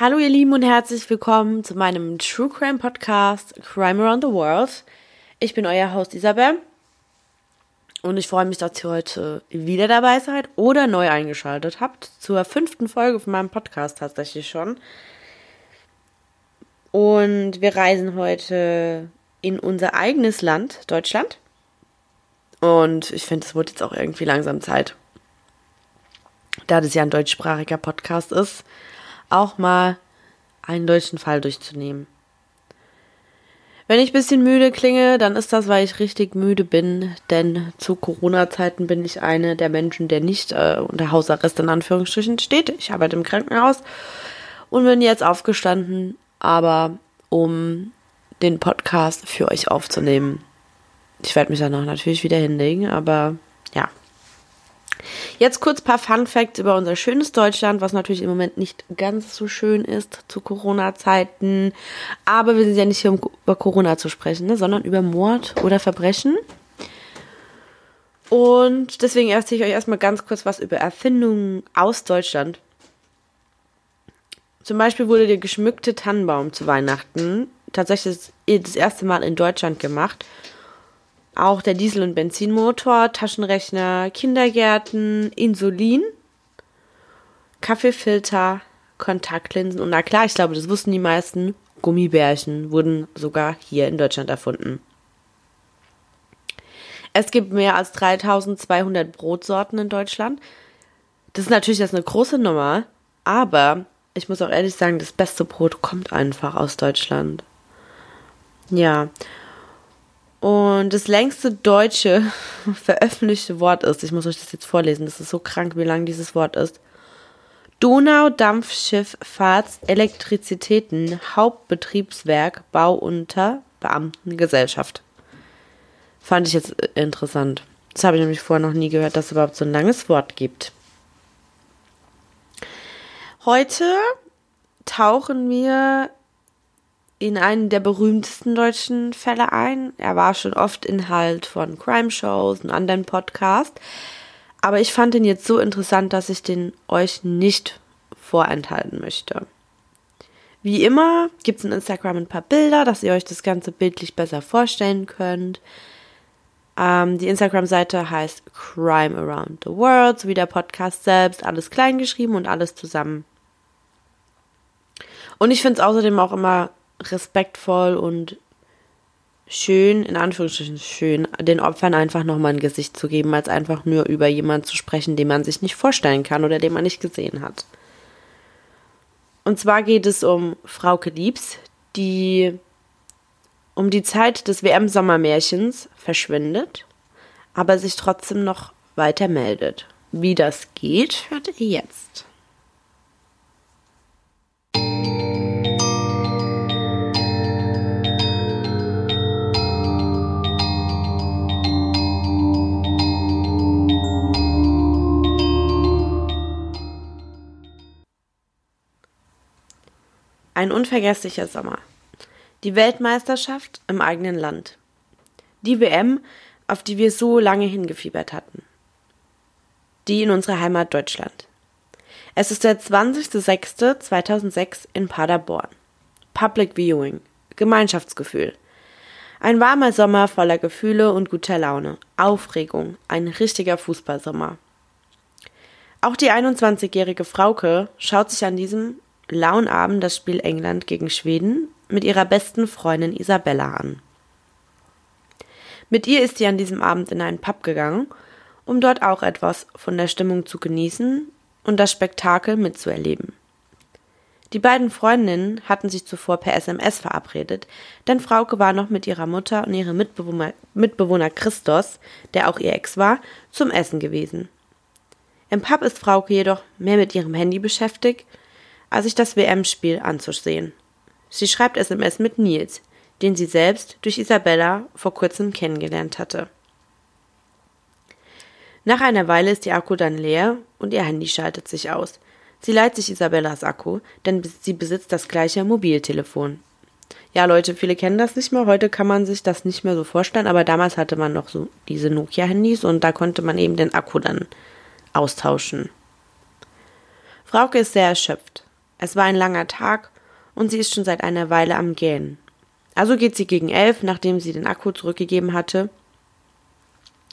Hallo ihr Lieben und herzlich willkommen zu meinem True Crime Podcast Crime Around the World. Ich bin euer Host Isabel und ich freue mich, dass ihr heute wieder dabei seid oder neu eingeschaltet habt zur fünften Folge von meinem Podcast tatsächlich schon. Und wir reisen heute in unser eigenes Land, Deutschland. Und ich finde, es wird jetzt auch irgendwie langsam Zeit, da das ja ein deutschsprachiger Podcast ist, auch mal einen deutschen Fall durchzunehmen. Wenn ich ein bisschen müde klinge, dann ist das, weil ich richtig müde bin, denn zu Corona-Zeiten bin ich eine der Menschen, der nicht äh, unter Hausarrest in Anführungsstrichen steht. Ich arbeite im Krankenhaus und bin jetzt aufgestanden, aber um den Podcast für euch aufzunehmen. Ich werde mich danach natürlich wieder hinlegen, aber ja, Jetzt kurz ein paar Fun Facts über unser schönes Deutschland, was natürlich im Moment nicht ganz so schön ist zu Corona-Zeiten. Aber wir sind ja nicht hier, um über Corona zu sprechen, ne, sondern über Mord oder Verbrechen. Und deswegen erzähle ich euch erstmal ganz kurz was über Erfindungen aus Deutschland. Zum Beispiel wurde der geschmückte Tannenbaum zu Weihnachten tatsächlich das erste Mal in Deutschland gemacht auch der Diesel- und Benzinmotor, Taschenrechner, Kindergärten, Insulin, Kaffeefilter, Kontaktlinsen und na klar, ich glaube, das wussten die meisten, Gummibärchen wurden sogar hier in Deutschland erfunden. Es gibt mehr als 3200 Brotsorten in Deutschland. Das ist natürlich jetzt eine große Nummer, aber ich muss auch ehrlich sagen, das beste Brot kommt einfach aus Deutschland. Ja, und das längste deutsche veröffentlichte Wort ist, ich muss euch das jetzt vorlesen, das ist so krank, wie lang dieses Wort ist. Donaudampfschifffahrts Elektrizitäten Hauptbetriebswerk Bau unter Beamtengesellschaft. Fand ich jetzt interessant. Das habe ich nämlich vorher noch nie gehört, dass es überhaupt so ein langes Wort gibt. Heute tauchen wir in einen der berühmtesten deutschen Fälle ein. Er war schon oft Inhalt von Crime-Shows und anderen Podcasts. Aber ich fand ihn jetzt so interessant, dass ich den euch nicht vorenthalten möchte. Wie immer gibt es in Instagram ein paar Bilder, dass ihr euch das Ganze bildlich besser vorstellen könnt. Ähm, die Instagram-Seite heißt Crime Around the World, so wie der Podcast selbst, alles klein geschrieben und alles zusammen. Und ich finde es außerdem auch immer respektvoll und schön, in Anführungsstrichen schön, den Opfern einfach nochmal ein Gesicht zu geben, als einfach nur über jemanden zu sprechen, den man sich nicht vorstellen kann oder den man nicht gesehen hat. Und zwar geht es um Frauke Liebs, die um die Zeit des WM-Sommermärchens verschwindet, aber sich trotzdem noch weiter meldet. Wie das geht, hört ihr jetzt. Ein unvergesslicher Sommer. Die Weltmeisterschaft im eigenen Land. Die WM, auf die wir so lange hingefiebert hatten. Die in unserer Heimat Deutschland. Es ist der 20.06.2006 in Paderborn. Public Viewing. Gemeinschaftsgefühl. Ein warmer Sommer voller Gefühle und guter Laune. Aufregung. Ein richtiger Fußballsommer. Auch die 21-jährige Frauke schaut sich an diesem lauen Abend das Spiel England gegen Schweden mit ihrer besten Freundin Isabella an. Mit ihr ist sie an diesem Abend in einen Pub gegangen, um dort auch etwas von der Stimmung zu genießen und das Spektakel mitzuerleben. Die beiden Freundinnen hatten sich zuvor per SMS verabredet, denn Frauke war noch mit ihrer Mutter und ihrem Mitbewohner, Mitbewohner Christos, der auch ihr Ex war, zum Essen gewesen. Im Pub ist Frauke jedoch mehr mit ihrem Handy beschäftigt als sich das WM-Spiel anzusehen. Sie schreibt SMS mit Nils, den sie selbst durch Isabella vor kurzem kennengelernt hatte. Nach einer Weile ist ihr Akku dann leer und ihr Handy schaltet sich aus. Sie leiht sich Isabellas Akku, denn sie besitzt das gleiche Mobiltelefon. Ja, Leute, viele kennen das nicht mehr. Heute kann man sich das nicht mehr so vorstellen, aber damals hatte man noch so diese Nokia-Handys und da konnte man eben den Akku dann austauschen. Frauke ist sehr erschöpft. Es war ein langer Tag und sie ist schon seit einer Weile am Gähnen. Also geht sie gegen elf, nachdem sie den Akku zurückgegeben hatte,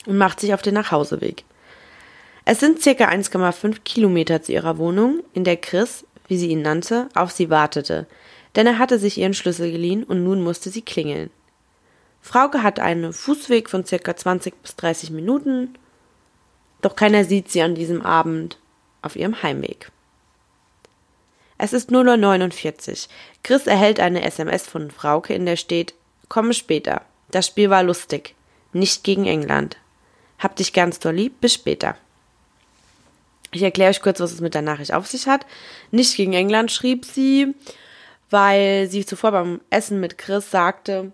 und macht sich auf den Nachhauseweg. Es sind circa 1,5 Kilometer zu ihrer Wohnung, in der Chris, wie sie ihn nannte, auf sie wartete, denn er hatte sich ihren Schlüssel geliehen und nun musste sie klingeln. Frauke hat einen Fußweg von circa 20 bis 30 Minuten, doch keiner sieht sie an diesem Abend auf ihrem Heimweg. Es ist 0.49 Uhr. Chris erhält eine SMS von Frauke, in der steht, komme später. Das Spiel war lustig. Nicht gegen England. Hab dich ganz doll lieb, bis später. Ich erkläre euch kurz, was es mit der Nachricht auf sich hat. Nicht gegen England schrieb sie, weil sie zuvor beim Essen mit Chris sagte,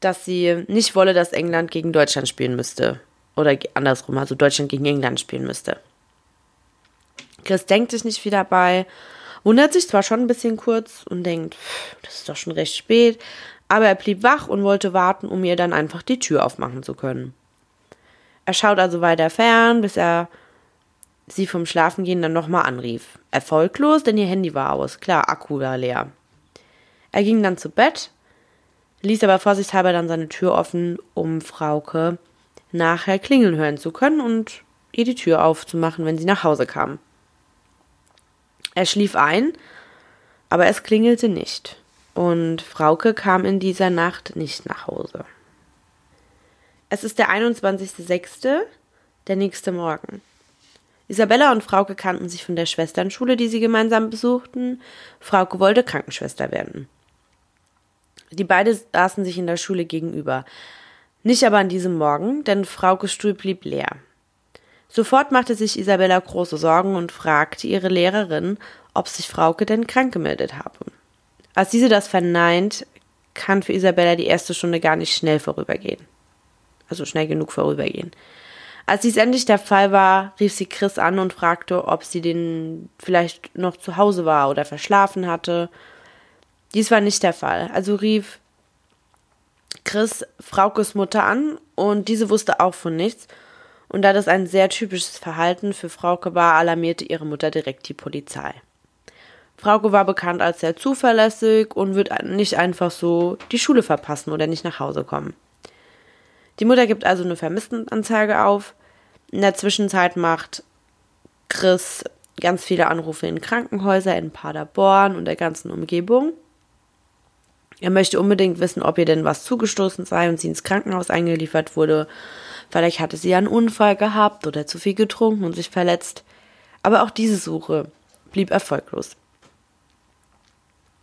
dass sie nicht wolle, dass England gegen Deutschland spielen müsste. Oder andersrum, also Deutschland gegen England spielen müsste. Chris denkt sich nicht viel dabei, wundert sich zwar schon ein bisschen kurz und denkt, das ist doch schon recht spät, aber er blieb wach und wollte warten, um ihr dann einfach die Tür aufmachen zu können. Er schaut also weiter fern, bis er sie vom Schlafengehen dann nochmal anrief. Erfolglos, denn ihr Handy war aus. Klar, Akku war leer. Er ging dann zu Bett, ließ aber vorsichtshalber dann seine Tür offen, um Frauke nachher klingeln hören zu können und ihr die Tür aufzumachen, wenn sie nach Hause kam. Er schlief ein, aber es klingelte nicht. Und Frauke kam in dieser Nacht nicht nach Hause. Es ist der 21.06., der nächste Morgen. Isabella und Frauke kannten sich von der Schwesternschule, die sie gemeinsam besuchten. Frauke wollte Krankenschwester werden. Die beiden saßen sich in der Schule gegenüber. Nicht aber an diesem Morgen, denn Fraukes Stuhl blieb leer. Sofort machte sich Isabella große Sorgen und fragte ihre Lehrerin, ob sich Frauke denn krank gemeldet habe. Als diese das verneint, kann für Isabella die erste Stunde gar nicht schnell vorübergehen. Also schnell genug vorübergehen. Als dies endlich der Fall war, rief sie Chris an und fragte, ob sie den vielleicht noch zu Hause war oder verschlafen hatte. Dies war nicht der Fall. Also rief Chris Fraukes Mutter an und diese wusste auch von nichts. Und da das ein sehr typisches Verhalten für Frauke war, alarmierte ihre Mutter direkt die Polizei. Frauke war bekannt als sehr zuverlässig und wird nicht einfach so die Schule verpassen oder nicht nach Hause kommen. Die Mutter gibt also eine Vermisstenanzeige auf. In der Zwischenzeit macht Chris ganz viele Anrufe in Krankenhäuser in Paderborn und der ganzen Umgebung. Er möchte unbedingt wissen, ob ihr denn was zugestoßen sei und sie ins Krankenhaus eingeliefert wurde. Vielleicht hatte sie einen Unfall gehabt oder zu viel getrunken und sich verletzt. Aber auch diese Suche blieb erfolglos.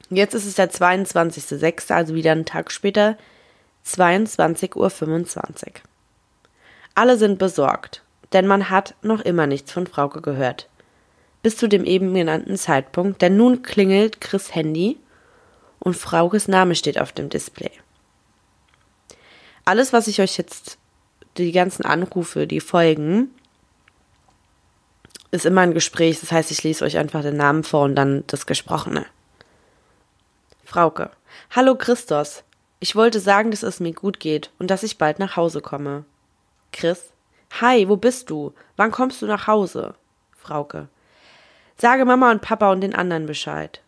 Jetzt ist es der 22.06., also wieder einen Tag später, 22.25 Uhr. Alle sind besorgt, denn man hat noch immer nichts von Frauke gehört. Bis zu dem eben genannten Zeitpunkt, denn nun klingelt Chris Handy und Fraukes Name steht auf dem Display. Alles, was ich euch jetzt, die ganzen Anrufe, die folgen, ist immer ein Gespräch. Das heißt, ich lese euch einfach den Namen vor und dann das Gesprochene. Frauke. Hallo Christos. Ich wollte sagen, dass es mir gut geht und dass ich bald nach Hause komme. Chris. Hi, wo bist du? Wann kommst du nach Hause? Frauke. Sage Mama und Papa und den anderen Bescheid.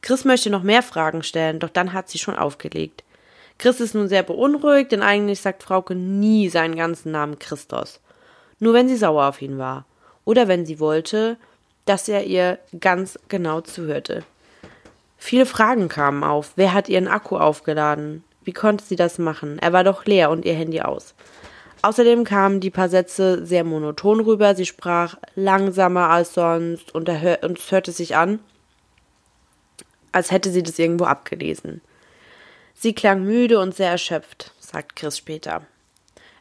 Chris möchte noch mehr Fragen stellen, doch dann hat sie schon aufgelegt. Chris ist nun sehr beunruhigt, denn eigentlich sagt Frauke nie seinen ganzen Namen Christos. Nur wenn sie sauer auf ihn war. Oder wenn sie wollte, dass er ihr ganz genau zuhörte. Viele Fragen kamen auf. Wer hat ihren Akku aufgeladen? Wie konnte sie das machen? Er war doch leer und ihr Handy aus. Außerdem kamen die paar Sätze sehr monoton rüber. Sie sprach langsamer als sonst und, und es hörte sich an, als hätte sie das irgendwo abgelesen. Sie klang müde und sehr erschöpft, sagt Chris später.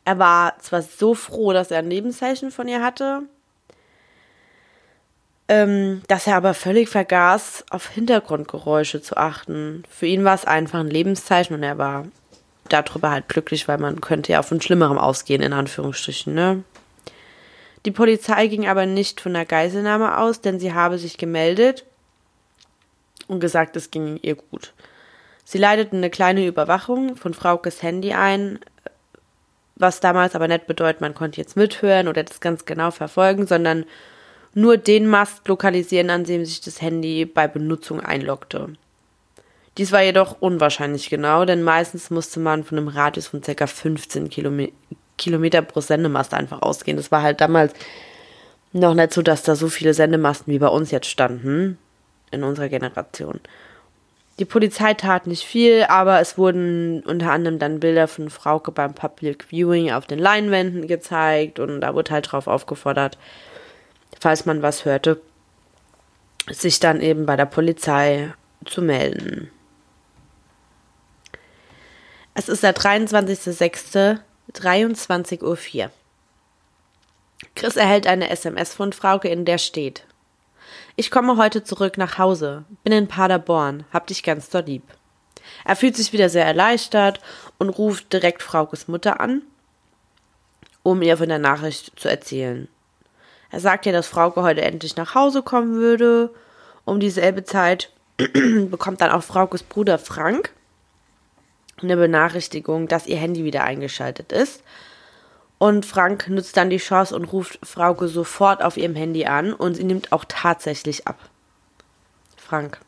Er war zwar so froh, dass er ein Lebenszeichen von ihr hatte, ähm, dass er aber völlig vergaß, auf Hintergrundgeräusche zu achten. Für ihn war es einfach ein Lebenszeichen und er war darüber halt glücklich, weil man könnte ja von Schlimmerem ausgehen, in Anführungsstrichen, ne? Die Polizei ging aber nicht von der Geiselnahme aus, denn sie habe sich gemeldet und gesagt, es ging ihr gut. Sie leiteten eine kleine Überwachung von Fraukes Handy ein, was damals aber nicht bedeutet, man konnte jetzt mithören oder das ganz genau verfolgen, sondern nur den Mast lokalisieren, an dem sich das Handy bei Benutzung einloggte. Dies war jedoch unwahrscheinlich genau, denn meistens musste man von einem Radius von ca. 15 Kilome Kilometer pro Sendemast einfach ausgehen. Das war halt damals noch nicht so, dass da so viele Sendemasten wie bei uns jetzt standen in unserer Generation. Die Polizei tat nicht viel, aber es wurden unter anderem dann Bilder von Frauke beim Public Viewing auf den Leinwänden gezeigt und da wurde halt drauf aufgefordert, falls man was hörte, sich dann eben bei der Polizei zu melden. Es ist der 23.06.23.04 Uhr. Chris erhält eine SMS von Frauke, in der steht: Ich komme heute zurück nach Hause, bin in Paderborn, hab dich ganz doll lieb. Er fühlt sich wieder sehr erleichtert und ruft direkt Fraukes Mutter an, um ihr von der Nachricht zu erzählen. Er sagt ihr, dass Frauke heute endlich nach Hause kommen würde. Um dieselbe Zeit bekommt dann auch Fraukes Bruder Frank eine Benachrichtigung, dass ihr Handy wieder eingeschaltet ist und Frank nutzt dann die Chance und ruft Frauke sofort auf ihrem Handy an und sie nimmt auch tatsächlich ab. Frank.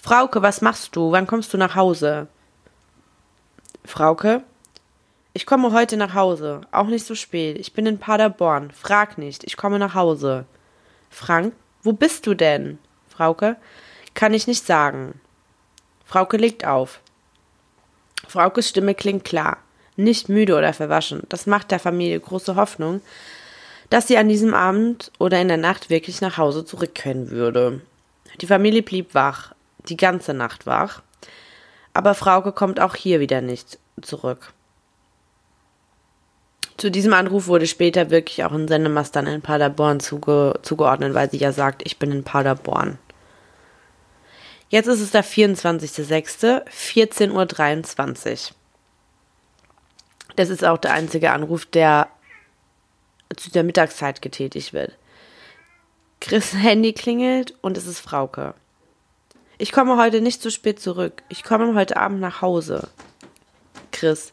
Frauke, was machst du? Wann kommst du nach Hause? Frauke. Ich komme heute nach Hause. Auch nicht so spät. Ich bin in Paderborn. Frag nicht. Ich komme nach Hause. Frank. Wo bist du denn? Frauke. Kann ich nicht sagen. Frauke legt auf. Fraukes Stimme klingt klar nicht müde oder verwaschen. Das macht der Familie große Hoffnung, dass sie an diesem Abend oder in der Nacht wirklich nach Hause zurück können würde. Die Familie blieb wach, die ganze Nacht wach, aber Frauke kommt auch hier wieder nicht zurück. Zu diesem Anruf wurde später wirklich auch ein Sendemast dann in Paderborn zuge zugeordnet, weil sie ja sagt, ich bin in Paderborn. Jetzt ist es der 24.06., 14.23 Uhr. Das ist auch der einzige Anruf, der zu der Mittagszeit getätigt wird. Chris Handy klingelt und es ist Frauke. Ich komme heute nicht zu spät zurück. Ich komme heute Abend nach Hause. Chris.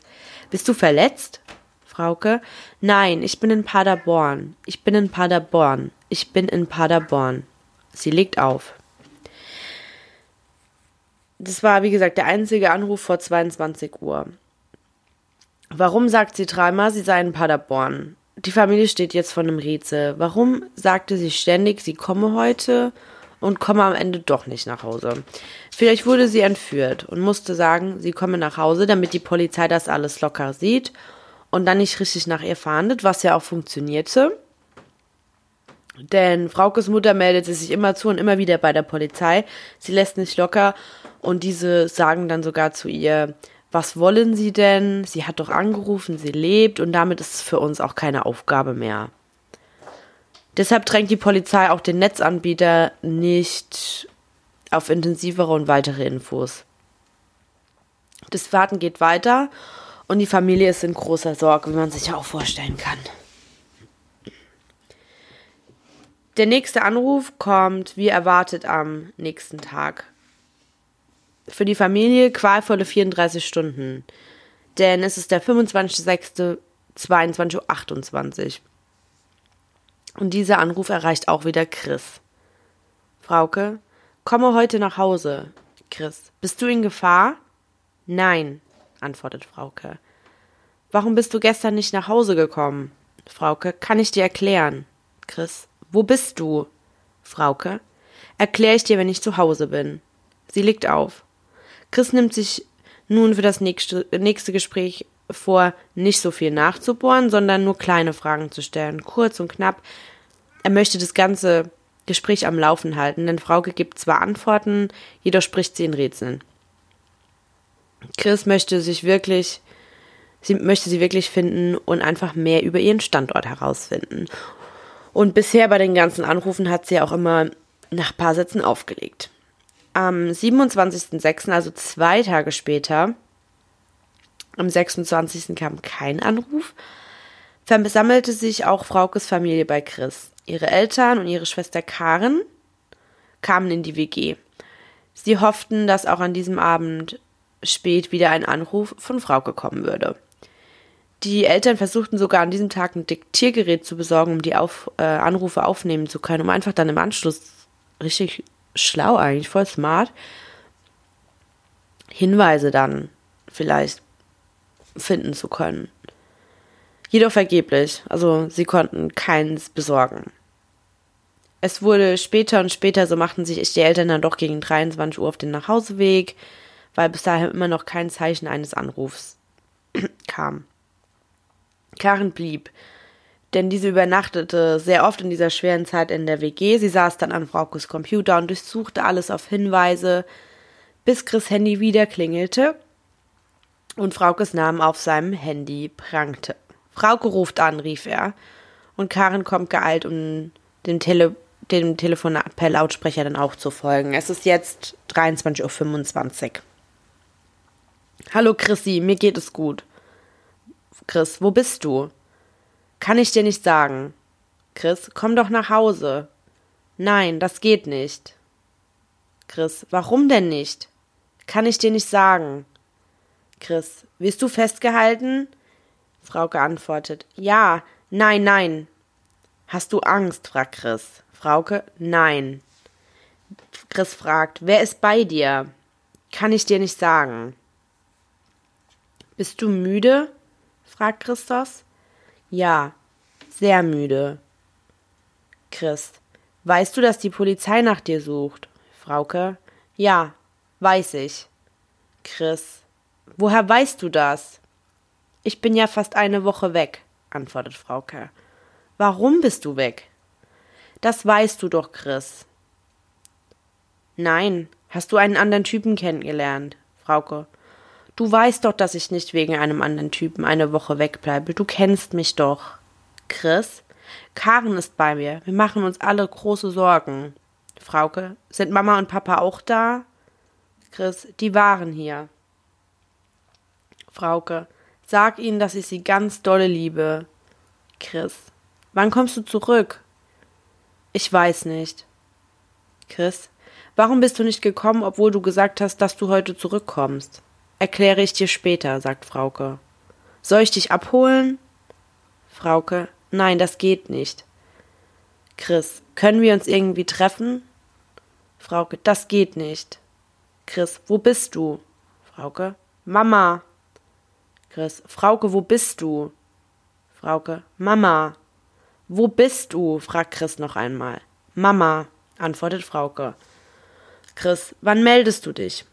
Bist du verletzt? Frauke. Nein, ich bin in Paderborn. Ich bin in Paderborn. Ich bin in Paderborn. Sie legt auf. Das war, wie gesagt, der einzige Anruf vor 22 Uhr. Warum sagt sie dreimal, sie sei in Paderborn? Die Familie steht jetzt vor einem Rätsel. Warum sagte sie ständig, sie komme heute und komme am Ende doch nicht nach Hause? Vielleicht wurde sie entführt und musste sagen, sie komme nach Hause, damit die Polizei das alles locker sieht und dann nicht richtig nach ihr fahndet, was ja auch funktionierte. Denn Fraukes Mutter meldete sich immer zu und immer wieder bei der Polizei. Sie lässt nicht locker und diese sagen dann sogar zu ihr, was wollen Sie denn? Sie hat doch angerufen, sie lebt und damit ist es für uns auch keine Aufgabe mehr. Deshalb drängt die Polizei auch den Netzanbieter nicht auf intensivere und weitere Infos. Das Warten geht weiter und die Familie ist in großer Sorge, wie man sich auch vorstellen kann. Der nächste Anruf kommt wie erwartet am nächsten Tag für die Familie qualvolle 34 Stunden. Denn es ist der 25.06.22.28 Uhr. Und dieser Anruf erreicht auch wieder Chris. Frauke, komme heute nach Hause. Chris, bist du in Gefahr? Nein, antwortet Frauke. Warum bist du gestern nicht nach Hause gekommen? Frauke, kann ich dir erklären. Chris, wo bist du? Frauke, erkläre ich dir, wenn ich zu Hause bin. Sie legt auf. Chris nimmt sich nun für das nächste, nächste Gespräch vor, nicht so viel nachzubohren, sondern nur kleine Fragen zu stellen, kurz und knapp. Er möchte das ganze Gespräch am Laufen halten, denn Frauke gibt zwar Antworten, jedoch spricht sie in Rätseln. Chris möchte sich wirklich, sie möchte sie wirklich finden und einfach mehr über ihren Standort herausfinden. Und bisher bei den ganzen Anrufen hat sie auch immer nach paar Sätzen aufgelegt. Am 27.06., also zwei Tage später, am 26. kam kein Anruf, versammelte sich auch Fraukes Familie bei Chris. Ihre Eltern und ihre Schwester Karen kamen in die WG. Sie hofften, dass auch an diesem Abend spät wieder ein Anruf von Frauke kommen würde. Die Eltern versuchten sogar an diesem Tag ein Diktiergerät zu besorgen, um die Auf, äh, Anrufe aufnehmen zu können, um einfach dann im Anschluss richtig schlau eigentlich, voll smart, Hinweise dann vielleicht finden zu können. Jedoch vergeblich, also sie konnten keins besorgen. Es wurde später und später, so machten sich die Eltern dann doch gegen 23 Uhr auf den Nachhauseweg, weil bis dahin immer noch kein Zeichen eines Anrufs kam. Karen blieb, denn diese übernachtete sehr oft in dieser schweren Zeit in der WG. Sie saß dann an Fraukes Computer und durchsuchte alles auf Hinweise, bis Chris Handy wieder klingelte und Fraukes Namen auf seinem Handy prangte. Frauke ruft an, rief er, und Karen kommt geeilt, um dem, Tele dem Telefonat per Lautsprecher dann auch zu folgen. Es ist jetzt 23.25 Uhr. Hallo Chrissy, mir geht es gut. Chris, wo bist du? Kann ich dir nicht sagen. Chris, komm doch nach Hause. Nein, das geht nicht. Chris, warum denn nicht? Kann ich dir nicht sagen. Chris, wirst du festgehalten? Frauke antwortet, ja, nein, nein. Hast du Angst? fragt Chris. Frauke, nein. Chris fragt, wer ist bei dir? Kann ich dir nicht sagen. Bist du müde? fragt Christos. Ja, sehr müde. Chris, weißt du, dass die Polizei nach dir sucht? Frauke, ja, weiß ich. Chris, woher weißt du das? Ich bin ja fast eine Woche weg, antwortet Frauke. Warum bist du weg? Das weißt du doch, Chris. Nein, hast du einen anderen Typen kennengelernt? Frauke. Du weißt doch, dass ich nicht wegen einem anderen Typen eine Woche wegbleibe. Du kennst mich doch. Chris? Karen ist bei mir. Wir machen uns alle große Sorgen. Frauke, sind Mama und Papa auch da? Chris, die waren hier. Frauke, sag ihnen, dass ich sie ganz dolle liebe. Chris, wann kommst du zurück? Ich weiß nicht. Chris, warum bist du nicht gekommen, obwohl du gesagt hast, dass du heute zurückkommst? Erkläre ich dir später, sagt Frauke. Soll ich dich abholen? Frauke, nein, das geht nicht. Chris, können wir uns irgendwie treffen? Frauke, das geht nicht. Chris, wo bist du? Frauke, Mama. Chris, Frauke, wo bist du? Frauke, Mama. Wo bist du? fragt Chris noch einmal. Mama, antwortet Frauke. Chris, wann meldest du dich?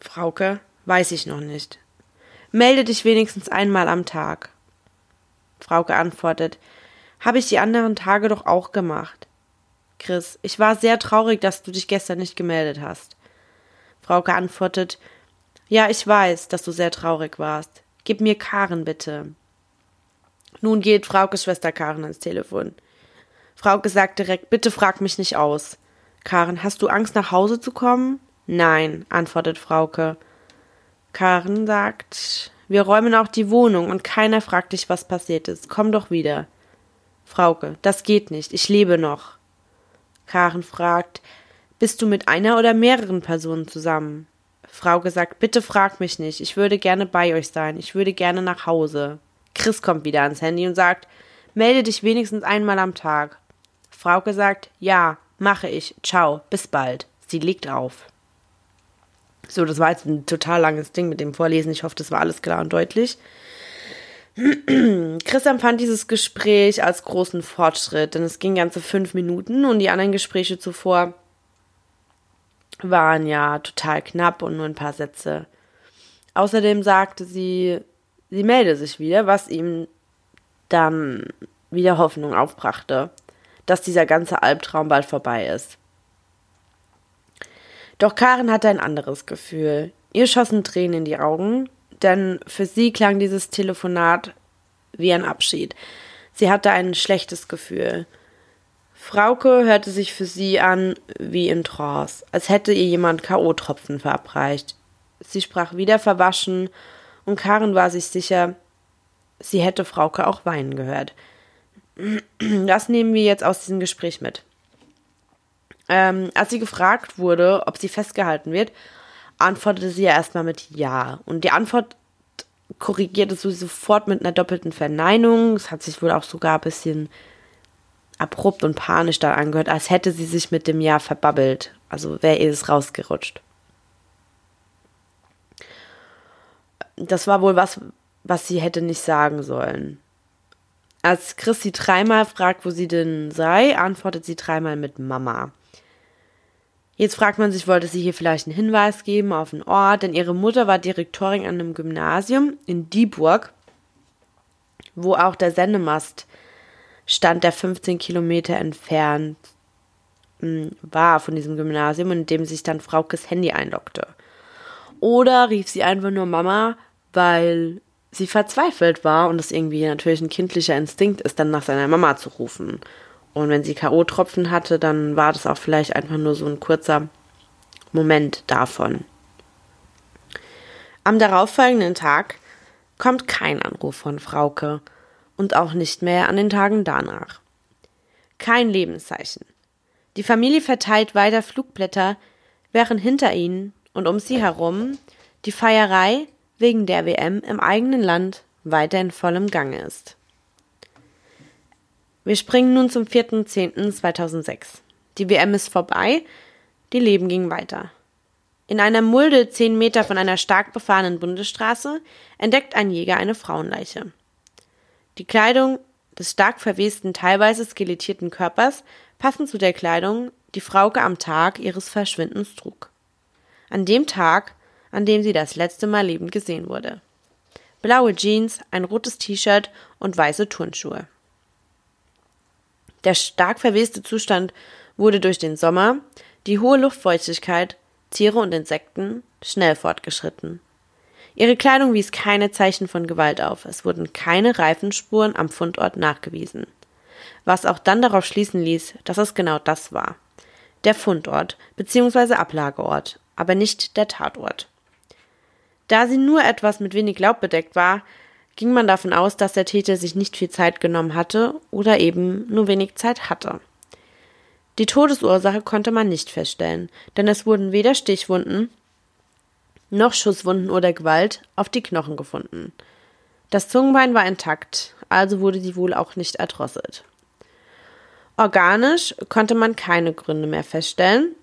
Frauke, weiß ich noch nicht. Melde dich wenigstens einmal am Tag. Frauke antwortet, habe ich die anderen Tage doch auch gemacht. Chris, ich war sehr traurig, dass du dich gestern nicht gemeldet hast. Frauke antwortet, ja, ich weiß, dass du sehr traurig warst. Gib mir Karen bitte. Nun geht Fraukes Schwester Karen ans Telefon. Frauke sagt direkt, bitte frag mich nicht aus. Karen, hast du Angst, nach Hause zu kommen? Nein, antwortet Frauke. Karen sagt, wir räumen auch die Wohnung und keiner fragt dich, was passiert ist. Komm doch wieder. Frauke, das geht nicht, ich lebe noch. Karen fragt, bist du mit einer oder mehreren Personen zusammen? Frauke sagt, bitte frag mich nicht, ich würde gerne bei euch sein, ich würde gerne nach Hause. Chris kommt wieder ans Handy und sagt, melde dich wenigstens einmal am Tag. Frauke sagt, ja, mache ich, ciao, bis bald. Sie legt auf. So, das war jetzt ein total langes Ding mit dem Vorlesen. Ich hoffe, das war alles klar und deutlich. Chris empfand dieses Gespräch als großen Fortschritt, denn es ging ganze fünf Minuten und die anderen Gespräche zuvor waren ja total knapp und nur ein paar Sätze. Außerdem sagte sie, sie melde sich wieder, was ihm dann wieder Hoffnung aufbrachte, dass dieser ganze Albtraum bald vorbei ist. Doch Karen hatte ein anderes Gefühl. Ihr schossen Tränen in die Augen, denn für sie klang dieses Telefonat wie ein Abschied. Sie hatte ein schlechtes Gefühl. Frauke hörte sich für sie an wie in Trance, als hätte ihr jemand K.O.-Tropfen verabreicht. Sie sprach wieder verwaschen, und Karen war sich sicher, sie hätte Frauke auch weinen gehört. Das nehmen wir jetzt aus diesem Gespräch mit. Ähm, als sie gefragt wurde, ob sie festgehalten wird, antwortete sie ja erstmal mit Ja. Und die Antwort korrigierte sie sofort mit einer doppelten Verneinung. Es hat sich wohl auch sogar ein bisschen abrupt und panisch da angehört, als hätte sie sich mit dem Jahr verbabbelt. Also wäre ihr es rausgerutscht. Das war wohl was, was sie hätte nicht sagen sollen. Als Chris sie dreimal fragt, wo sie denn sei, antwortet sie dreimal mit Mama. Jetzt fragt man sich, wollte sie hier vielleicht einen Hinweis geben auf einen Ort, denn ihre Mutter war Direktorin an einem Gymnasium in Dieburg, wo auch der Sendemast stand, der 15 Kilometer entfernt hm, war von diesem Gymnasium, in dem sich dann Fraukes Handy einloggte. Oder rief sie einfach nur Mama, weil sie verzweifelt war und es irgendwie natürlich ein kindlicher Instinkt ist, dann nach seiner Mama zu rufen. Und wenn sie K.O.-Tropfen hatte, dann war das auch vielleicht einfach nur so ein kurzer Moment davon. Am darauffolgenden Tag kommt kein Anruf von Frauke und auch nicht mehr an den Tagen danach. Kein Lebenszeichen. Die Familie verteilt weiter Flugblätter, während hinter ihnen und um sie herum die Feierei wegen der WM im eigenen Land weiter in vollem Gange ist. Wir springen nun zum 4.10.2006. Die WM ist vorbei, die Leben ging weiter. In einer Mulde zehn Meter von einer stark befahrenen Bundesstraße entdeckt ein Jäger eine Frauenleiche. Die Kleidung des stark verwesten, teilweise skelettierten Körpers passen zu der Kleidung, die Frauke am Tag ihres Verschwindens trug. An dem Tag, an dem sie das letzte Mal lebend gesehen wurde. Blaue Jeans, ein rotes T-Shirt und weiße Turnschuhe. Der stark verweste Zustand wurde durch den Sommer, die hohe Luftfeuchtigkeit, Tiere und Insekten schnell fortgeschritten. Ihre Kleidung wies keine Zeichen von Gewalt auf. Es wurden keine Reifenspuren am Fundort nachgewiesen. Was auch dann darauf schließen ließ, dass es genau das war. Der Fundort bzw. Ablageort, aber nicht der Tatort. Da sie nur etwas mit wenig Laub bedeckt war, ging man davon aus, dass der Täter sich nicht viel Zeit genommen hatte oder eben nur wenig Zeit hatte. Die Todesursache konnte man nicht feststellen, denn es wurden weder Stichwunden noch Schusswunden oder Gewalt auf die Knochen gefunden. Das Zungenbein war intakt, also wurde sie wohl auch nicht erdrosselt. Organisch konnte man keine Gründe mehr feststellen.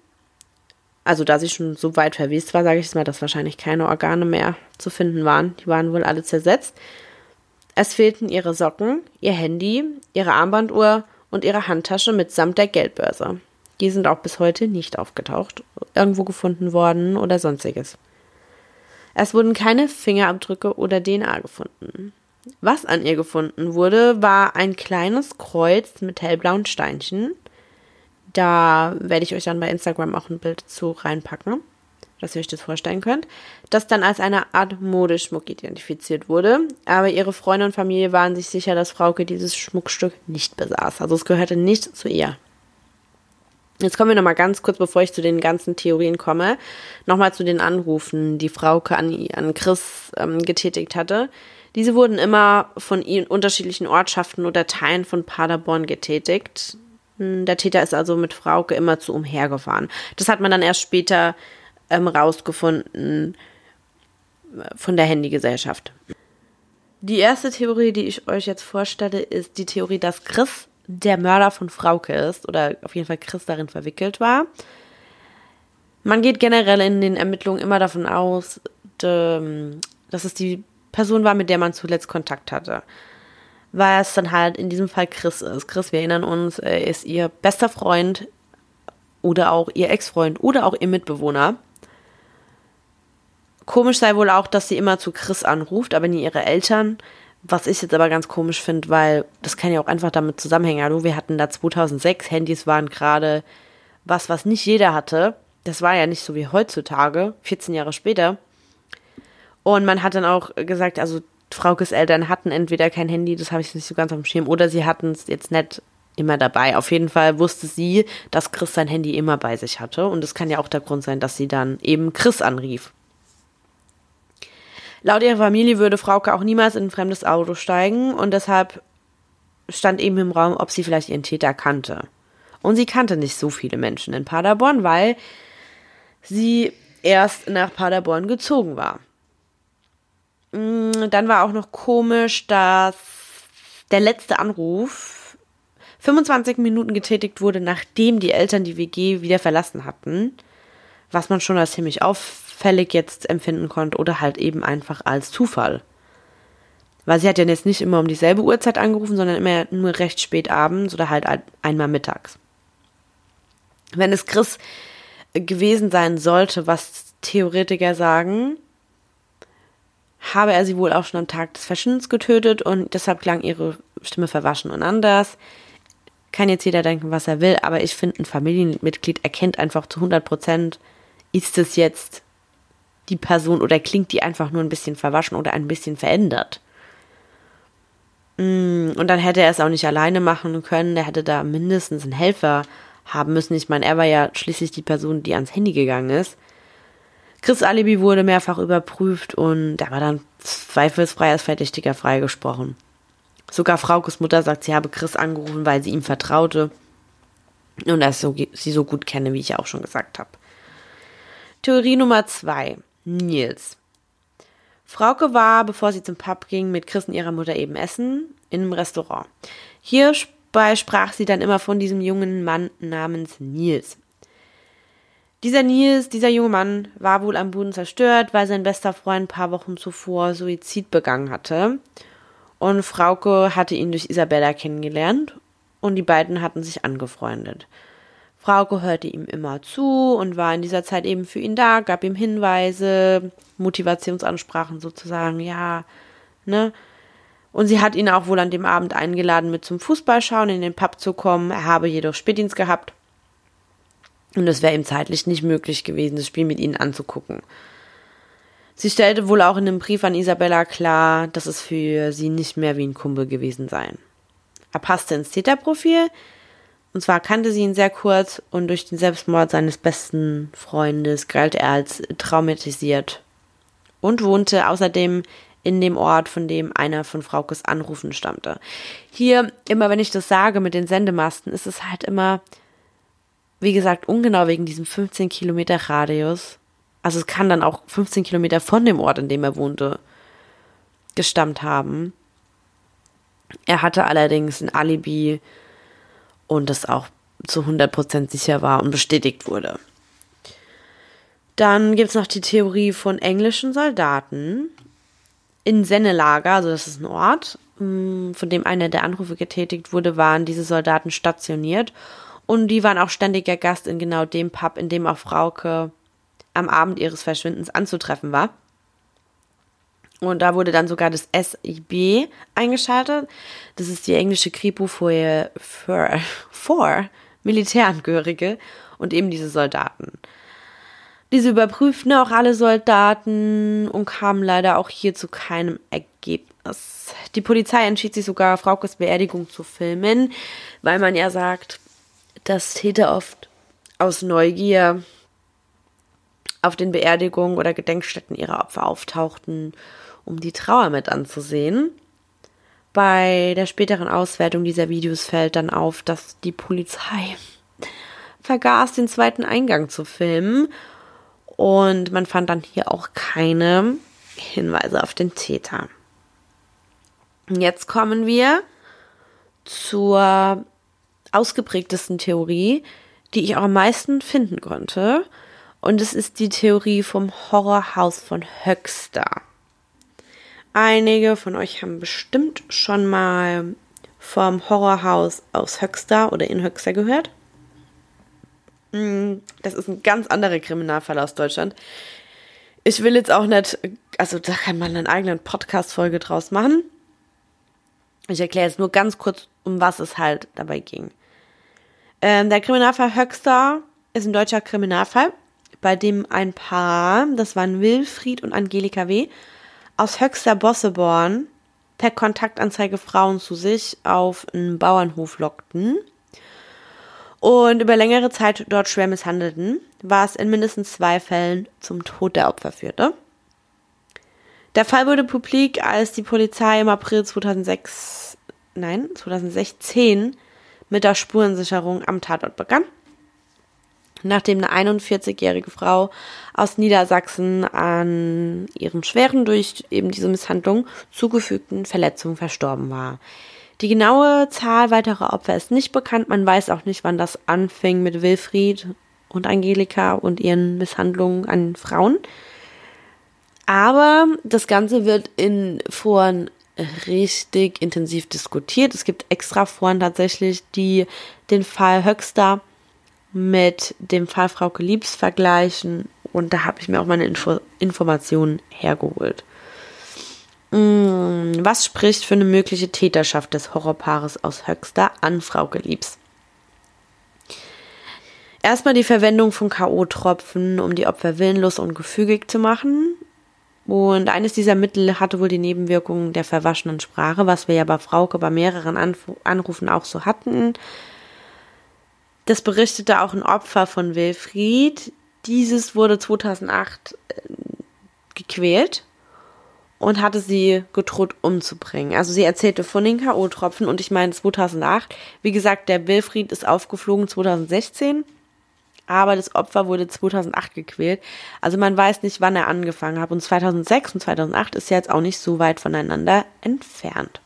Also da sie schon so weit verwest war, sage ich mal, dass wahrscheinlich keine Organe mehr zu finden waren. Die waren wohl alle zersetzt. Es fehlten ihre Socken, ihr Handy, ihre Armbanduhr und ihre Handtasche mitsamt der Geldbörse. Die sind auch bis heute nicht aufgetaucht, irgendwo gefunden worden oder sonstiges. Es wurden keine Fingerabdrücke oder DNA gefunden. Was an ihr gefunden wurde, war ein kleines Kreuz mit hellblauen Steinchen. Da werde ich euch dann bei Instagram auch ein Bild zu reinpacken dass ihr euch das vorstellen könnt, das dann als eine Art Modeschmuck identifiziert wurde. Aber ihre Freunde und Familie waren sich sicher, dass Frauke dieses Schmuckstück nicht besaß. Also es gehörte nicht zu ihr. Jetzt kommen wir nochmal ganz kurz, bevor ich zu den ganzen Theorien komme, nochmal zu den Anrufen, die Frauke an, an Chris ähm, getätigt hatte. Diese wurden immer von ihren unterschiedlichen Ortschaften oder Teilen von Paderborn getätigt. Hm, der Täter ist also mit Frauke immer zu umhergefahren. Das hat man dann erst später ähm, rausgefunden von der Handygesellschaft. Die erste Theorie, die ich euch jetzt vorstelle, ist die Theorie, dass Chris der Mörder von Frauke ist oder auf jeden Fall Chris darin verwickelt war. Man geht generell in den Ermittlungen immer davon aus, dass es die Person war, mit der man zuletzt Kontakt hatte. Weil es dann halt in diesem Fall Chris ist. Chris, wir erinnern uns, er ist ihr bester Freund oder auch ihr Ex-Freund oder auch ihr Mitbewohner. Komisch sei wohl auch, dass sie immer zu Chris anruft, aber nie ihre Eltern. Was ich jetzt aber ganz komisch finde, weil das kann ja auch einfach damit zusammenhängen. Hallo, wir hatten da 2006, Handys waren gerade was, was nicht jeder hatte. Das war ja nicht so wie heutzutage, 14 Jahre später. Und man hat dann auch gesagt, also Fraukes Eltern hatten entweder kein Handy, das habe ich nicht so ganz auf dem Schirm, oder sie hatten es jetzt nicht immer dabei. Auf jeden Fall wusste sie, dass Chris sein Handy immer bei sich hatte. Und es kann ja auch der Grund sein, dass sie dann eben Chris anrief. Laut ihrer Familie würde Frauke auch niemals in ein fremdes Auto steigen und deshalb stand eben im Raum, ob sie vielleicht ihren Täter kannte. Und sie kannte nicht so viele Menschen in Paderborn, weil sie erst nach Paderborn gezogen war. Mm, dann war auch noch komisch, dass der letzte Anruf 25 Minuten getätigt wurde, nachdem die Eltern die WG wieder verlassen hatten. Was man schon als ziemlich auffällig jetzt empfinden konnte oder halt eben einfach als Zufall. Weil sie hat ja jetzt nicht immer um dieselbe Uhrzeit angerufen, sondern immer nur recht spät abends oder halt einmal mittags. Wenn es Chris gewesen sein sollte, was Theoretiker sagen, habe er sie wohl auch schon am Tag des Verschwindens getötet und deshalb klang ihre Stimme verwaschen und anders. Kann jetzt jeder denken, was er will, aber ich finde, ein Familienmitglied erkennt einfach zu 100 Prozent, ist es jetzt die Person oder klingt die einfach nur ein bisschen verwaschen oder ein bisschen verändert. Mm, und dann hätte er es auch nicht alleine machen können. Er hätte da mindestens einen Helfer haben müssen. Ich meine, er war ja schließlich die Person, die ans Handy gegangen ist. Chris Alibi wurde mehrfach überprüft und er war dann zweifelsfrei als Verdächtiger freigesprochen. Sogar Fraukes Mutter sagt, sie habe Chris angerufen, weil sie ihm vertraute und er so, sie so gut kenne, wie ich auch schon gesagt habe. Theorie Nummer zwei. Nils. Frauke war, bevor sie zum Pub ging, mit Chris und ihrer Mutter eben essen in einem Restaurant. Hierbei sprach sie dann immer von diesem jungen Mann namens Nils. Dieser Nils, dieser junge Mann, war wohl am Boden zerstört, weil sein bester Freund ein paar Wochen zuvor Suizid begangen hatte. Und Frauke hatte ihn durch Isabella kennengelernt und die beiden hatten sich angefreundet. Frauke hörte ihm immer zu und war in dieser Zeit eben für ihn da, gab ihm Hinweise, Motivationsansprachen sozusagen, ja, ne? Und sie hat ihn auch wohl an dem Abend eingeladen, mit zum Fußballschauen in den Pub zu kommen. Er habe jedoch Spätdienst gehabt. Und es wäre ihm zeitlich nicht möglich gewesen, das Spiel mit ihnen anzugucken. Sie stellte wohl auch in einem Brief an Isabella klar, dass es für sie nicht mehr wie ein Kumpel gewesen sei. Er passte ins Täterprofil, und zwar kannte sie ihn sehr kurz und durch den Selbstmord seines besten Freundes galt er als traumatisiert und wohnte außerdem in dem Ort, von dem einer von Fraukes Anrufen stammte. Hier, immer wenn ich das sage mit den Sendemasten, ist es halt immer, wie gesagt, ungenau wegen diesem 15 Kilometer Radius. Also es kann dann auch 15 Kilometer von dem Ort, in dem er wohnte, gestammt haben. Er hatte allerdings ein Alibi und das auch zu 100% sicher war und bestätigt wurde. Dann gibt es noch die Theorie von englischen Soldaten in Sennelager, also das ist ein Ort, mm, von dem einer der Anrufe getätigt wurde, waren diese Soldaten stationiert und die waren auch ständiger Gast in genau dem Pub, in dem auch Frauke am Abend ihres Verschwindens anzutreffen war. Und da wurde dann sogar das SIB eingeschaltet. Das ist die englische Kripo für, für, für Militärangehörige und eben diese Soldaten. Diese überprüften auch alle Soldaten und kamen leider auch hier zu keinem Ergebnis. Die Polizei entschied sich sogar, Fraukes Beerdigung zu filmen, weil man ja sagt, dass Täter oft aus Neugier auf den Beerdigungen oder Gedenkstätten ihrer Opfer auftauchten um die Trauer mit anzusehen. Bei der späteren Auswertung dieser Videos fällt dann auf, dass die Polizei vergaß, den zweiten Eingang zu filmen. Und man fand dann hier auch keine Hinweise auf den Täter. Jetzt kommen wir zur ausgeprägtesten Theorie, die ich auch am meisten finden konnte. Und es ist die Theorie vom Horrorhaus von Höxter. Einige von euch haben bestimmt schon mal vom Horrorhaus aus Höxter oder in Höxter gehört. Mm, das ist ein ganz anderer Kriminalfall aus Deutschland. Ich will jetzt auch nicht, also da kann man eine eigene Podcast-Folge draus machen. Ich erkläre jetzt nur ganz kurz, um was es halt dabei ging. Ähm, der Kriminalfall Höxter ist ein deutscher Kriminalfall, bei dem ein Paar, das waren Wilfried und Angelika W., aus Höxter Bosseborn per Kontaktanzeige Frauen zu sich auf einen Bauernhof lockten und über längere Zeit dort schwer misshandelten, was in mindestens zwei Fällen zum Tod der Opfer führte. Der Fall wurde publik, als die Polizei im April 2006, nein, 2016 mit der Spurensicherung am Tatort begann. Nachdem eine 41-jährige Frau aus Niedersachsen an ihren schweren durch eben diese Misshandlung zugefügten Verletzungen verstorben war. Die genaue Zahl weiterer Opfer ist nicht bekannt. Man weiß auch nicht, wann das anfing mit Wilfried und Angelika und ihren Misshandlungen an Frauen. Aber das Ganze wird in Foren richtig intensiv diskutiert. Es gibt extra Foren tatsächlich, die den Fall Höxter mit dem Fall Frauke Liebs vergleichen. Und da habe ich mir auch meine Info Informationen hergeholt. Mm, was spricht für eine mögliche Täterschaft des Horrorpaares aus Höxter an Frauke Liebs? Erstmal die Verwendung von K.O.-Tropfen, um die Opfer willenlos und gefügig zu machen. Und eines dieser Mittel hatte wohl die Nebenwirkung der verwaschenen Sprache, was wir ja bei Frauke bei mehreren Anrufen auch so hatten. Das berichtete auch ein Opfer von Wilfried. Dieses wurde 2008 äh, gequält und hatte sie gedroht umzubringen. Also sie erzählte von den K.O.-Tropfen und ich meine 2008. Wie gesagt, der Wilfried ist aufgeflogen 2016, aber das Opfer wurde 2008 gequält. Also man weiß nicht, wann er angefangen hat. Und 2006 und 2008 ist jetzt auch nicht so weit voneinander entfernt.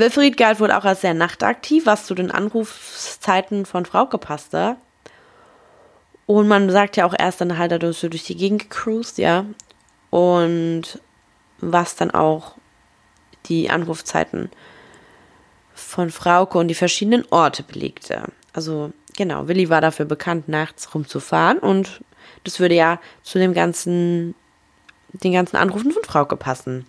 Wilfried galt wohl auch als sehr nachtaktiv, was zu den Anrufszeiten von Frauke passte. Und man sagt ja auch erst dann halt, er so durch die Gegend gecruised, ja und was dann auch die Anrufzeiten von Frauke und die verschiedenen Orte belegte. Also genau, Willi war dafür bekannt, nachts rumzufahren und das würde ja zu dem ganzen, den ganzen Anrufen von Frauke passen.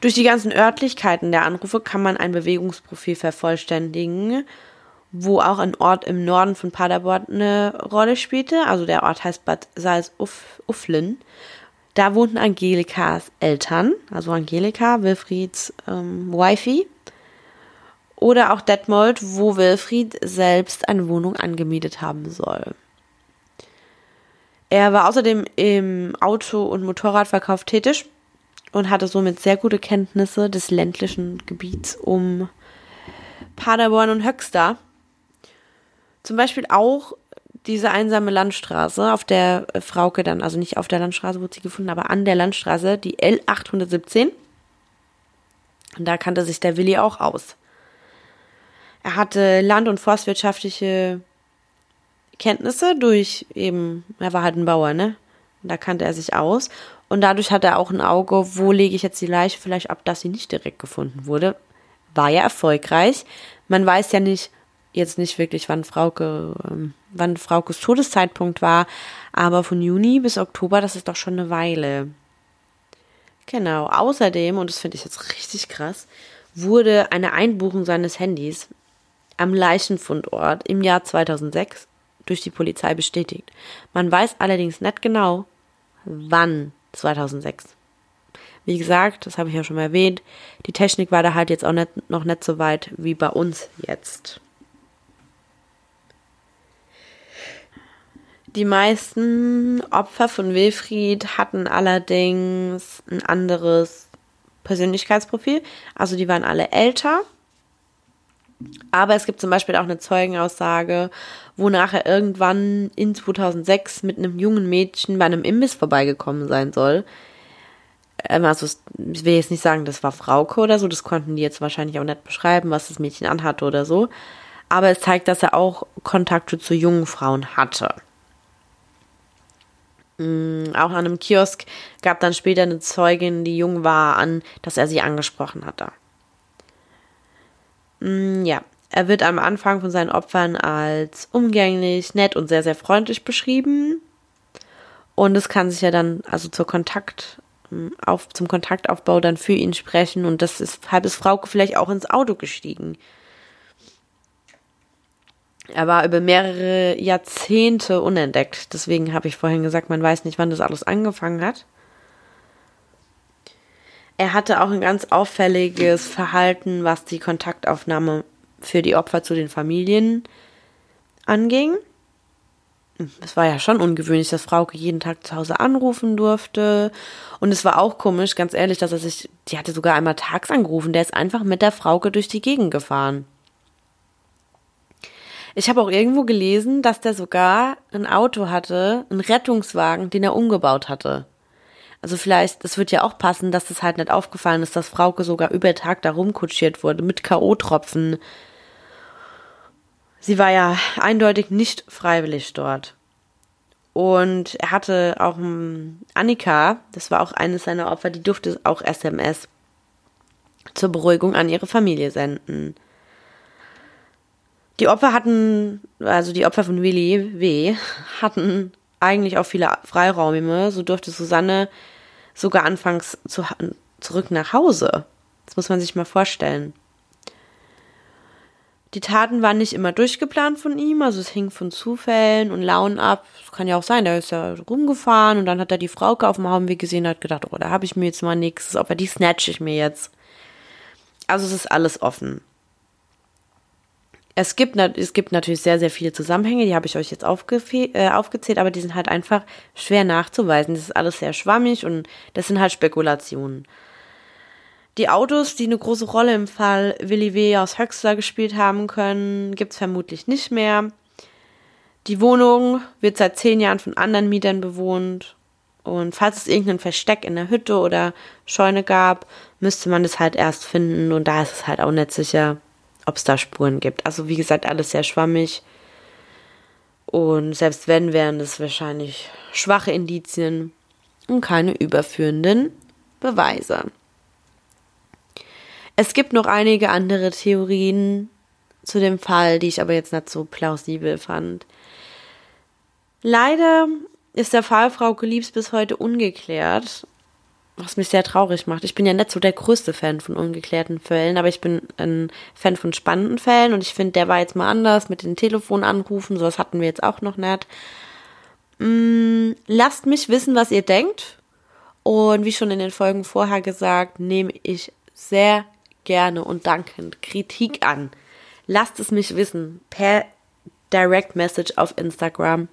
Durch die ganzen Örtlichkeiten der Anrufe kann man ein Bewegungsprofil vervollständigen, wo auch ein Ort im Norden von Paderborn eine Rolle spielte. Also der Ort heißt Bad Salz-Ufflen. Da wohnten Angelikas Eltern, also Angelika, Wilfrieds ähm, Wifi. Oder auch Detmold, wo Wilfried selbst eine Wohnung angemietet haben soll. Er war außerdem im Auto- und Motorradverkauf tätig und hatte somit sehr gute Kenntnisse des ländlichen Gebiets um Paderborn und Höxter. Zum Beispiel auch diese einsame Landstraße, auf der äh, Frauke dann, also nicht auf der Landstraße wurde sie gefunden, aber an der Landstraße, die L817. Und da kannte sich der Willi auch aus. Er hatte land- und forstwirtschaftliche Kenntnisse durch eben, er war halt ein Bauer, ne? Da kannte er sich aus. Und dadurch hat er auch ein Auge, wo lege ich jetzt die Leiche vielleicht ab, dass sie nicht direkt gefunden wurde. War ja erfolgreich. Man weiß ja nicht, jetzt nicht wirklich, wann Frauke, ähm, wann Fraukes Todeszeitpunkt war, aber von Juni bis Oktober, das ist doch schon eine Weile. Genau. Außerdem, und das finde ich jetzt richtig krass, wurde eine Einbuchung seines Handys am Leichenfundort im Jahr 2006 durch die Polizei bestätigt. Man weiß allerdings nicht genau, wann 2006. Wie gesagt, das habe ich ja schon mal erwähnt, die Technik war da halt jetzt auch nicht, noch nicht so weit wie bei uns jetzt. Die meisten Opfer von Wilfried hatten allerdings ein anderes Persönlichkeitsprofil. Also die waren alle älter. Aber es gibt zum Beispiel auch eine Zeugenaussage, wonach er irgendwann in 2006 mit einem jungen Mädchen bei einem Imbiss vorbeigekommen sein soll. Ähm, also ich will jetzt nicht sagen, das war Frauke oder so, das konnten die jetzt wahrscheinlich auch nicht beschreiben, was das Mädchen anhatte oder so. Aber es zeigt, dass er auch Kontakte zu jungen Frauen hatte. Mm, auch an einem Kiosk gab dann später eine Zeugin, die jung war, an, dass er sie angesprochen hatte. Mm, ja, er wird am Anfang von seinen Opfern als umgänglich, nett und sehr, sehr freundlich beschrieben. Und es kann sich ja dann also zur Kontakt, mm, auf, zum Kontaktaufbau dann für ihn sprechen. Und das ist, halb ist Frauke vielleicht auch ins Auto gestiegen. Er war über mehrere Jahrzehnte unentdeckt. Deswegen habe ich vorhin gesagt, man weiß nicht, wann das alles angefangen hat. Er hatte auch ein ganz auffälliges Verhalten, was die Kontaktaufnahme für die Opfer zu den Familien anging. Es war ja schon ungewöhnlich, dass Frauke jeden Tag zu Hause anrufen durfte. Und es war auch komisch, ganz ehrlich, dass er sich, die hatte sogar einmal tags angerufen, der ist einfach mit der Frauke durch die Gegend gefahren. Ich habe auch irgendwo gelesen, dass der sogar ein Auto hatte, einen Rettungswagen, den er umgebaut hatte. Also vielleicht, das wird ja auch passen, dass das halt nicht aufgefallen ist, dass Frauke sogar über Tag da rumkutschiert wurde mit K.O.-Tropfen. Sie war ja eindeutig nicht freiwillig dort. Und er hatte auch Annika, das war auch eines seiner Opfer, die durfte auch SMS zur Beruhigung an ihre Familie senden. Die Opfer hatten, also die Opfer von Willi W. hatten eigentlich auch viele Freiräume. So durfte Susanne sogar anfangs zu, zurück nach Hause. Das muss man sich mal vorstellen. Die Taten waren nicht immer durchgeplant von ihm, also es hing von Zufällen und Launen ab. Es kann ja auch sein, der ist ja rumgefahren und dann hat er die Frau auf dem Haumweg gesehen und hat gedacht, oh, da habe ich mir jetzt mal nichts, aber die snatch ich mir jetzt. Also es ist alles offen. Es gibt, es gibt natürlich sehr, sehr viele Zusammenhänge, die habe ich euch jetzt äh, aufgezählt, aber die sind halt einfach schwer nachzuweisen. Das ist alles sehr schwammig und das sind halt Spekulationen. Die Autos, die eine große Rolle im Fall Willi W. aus Höxler gespielt haben können, gibt es vermutlich nicht mehr. Die Wohnung wird seit zehn Jahren von anderen Mietern bewohnt. Und falls es irgendein Versteck in der Hütte oder Scheune gab, müsste man es halt erst finden. Und da ist es halt auch nicht sicher, ob es da Spuren gibt. Also wie gesagt, alles sehr schwammig. Und selbst wenn, wären das wahrscheinlich schwache Indizien und keine überführenden Beweise. Es gibt noch einige andere Theorien zu dem Fall, die ich aber jetzt nicht so plausibel fand. Leider ist der Fall Frau Geliebs bis heute ungeklärt, was mich sehr traurig macht. Ich bin ja nicht so der größte Fan von ungeklärten Fällen, aber ich bin ein Fan von spannenden Fällen und ich finde, der war jetzt mal anders mit den Telefonanrufen, sowas hatten wir jetzt auch noch nicht. Mm, lasst mich wissen, was ihr denkt. Und wie schon in den Folgen vorher gesagt, nehme ich sehr gerne und dankend Kritik an. Lasst es mich wissen per Direct Message auf Instagram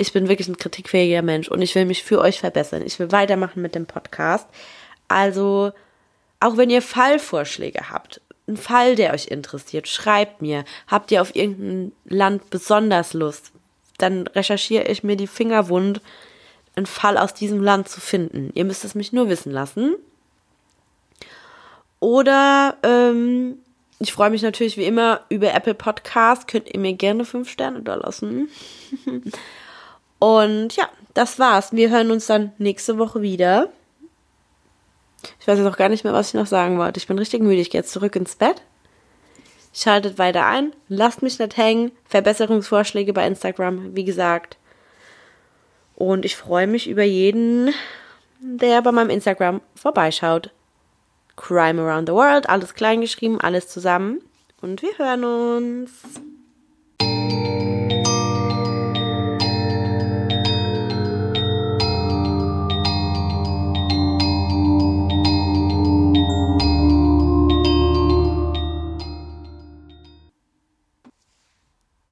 ich bin wirklich ein kritikfähiger Mensch und ich will mich für euch verbessern. Ich will weitermachen mit dem Podcast. Also, auch wenn ihr Fallvorschläge habt, ein Fall, der euch interessiert, schreibt mir. Habt ihr auf irgendein Land besonders Lust? Dann recherchiere ich mir die Finger wund, einen Fall aus diesem Land zu finden. Ihr müsst es mich nur wissen lassen. Oder ähm, ich freue mich natürlich wie immer über Apple Podcast. Könnt ihr mir gerne fünf Sterne da lassen. Und ja, das war's. Wir hören uns dann nächste Woche wieder. Ich weiß jetzt auch gar nicht mehr, was ich noch sagen wollte. Ich bin richtig müde. Ich gehe jetzt zurück ins Bett. Schaltet weiter ein. Lasst mich nicht hängen. Verbesserungsvorschläge bei Instagram, wie gesagt. Und ich freue mich über jeden, der bei meinem Instagram vorbeischaut. Crime Around the World, alles klein geschrieben, alles zusammen. Und wir hören uns.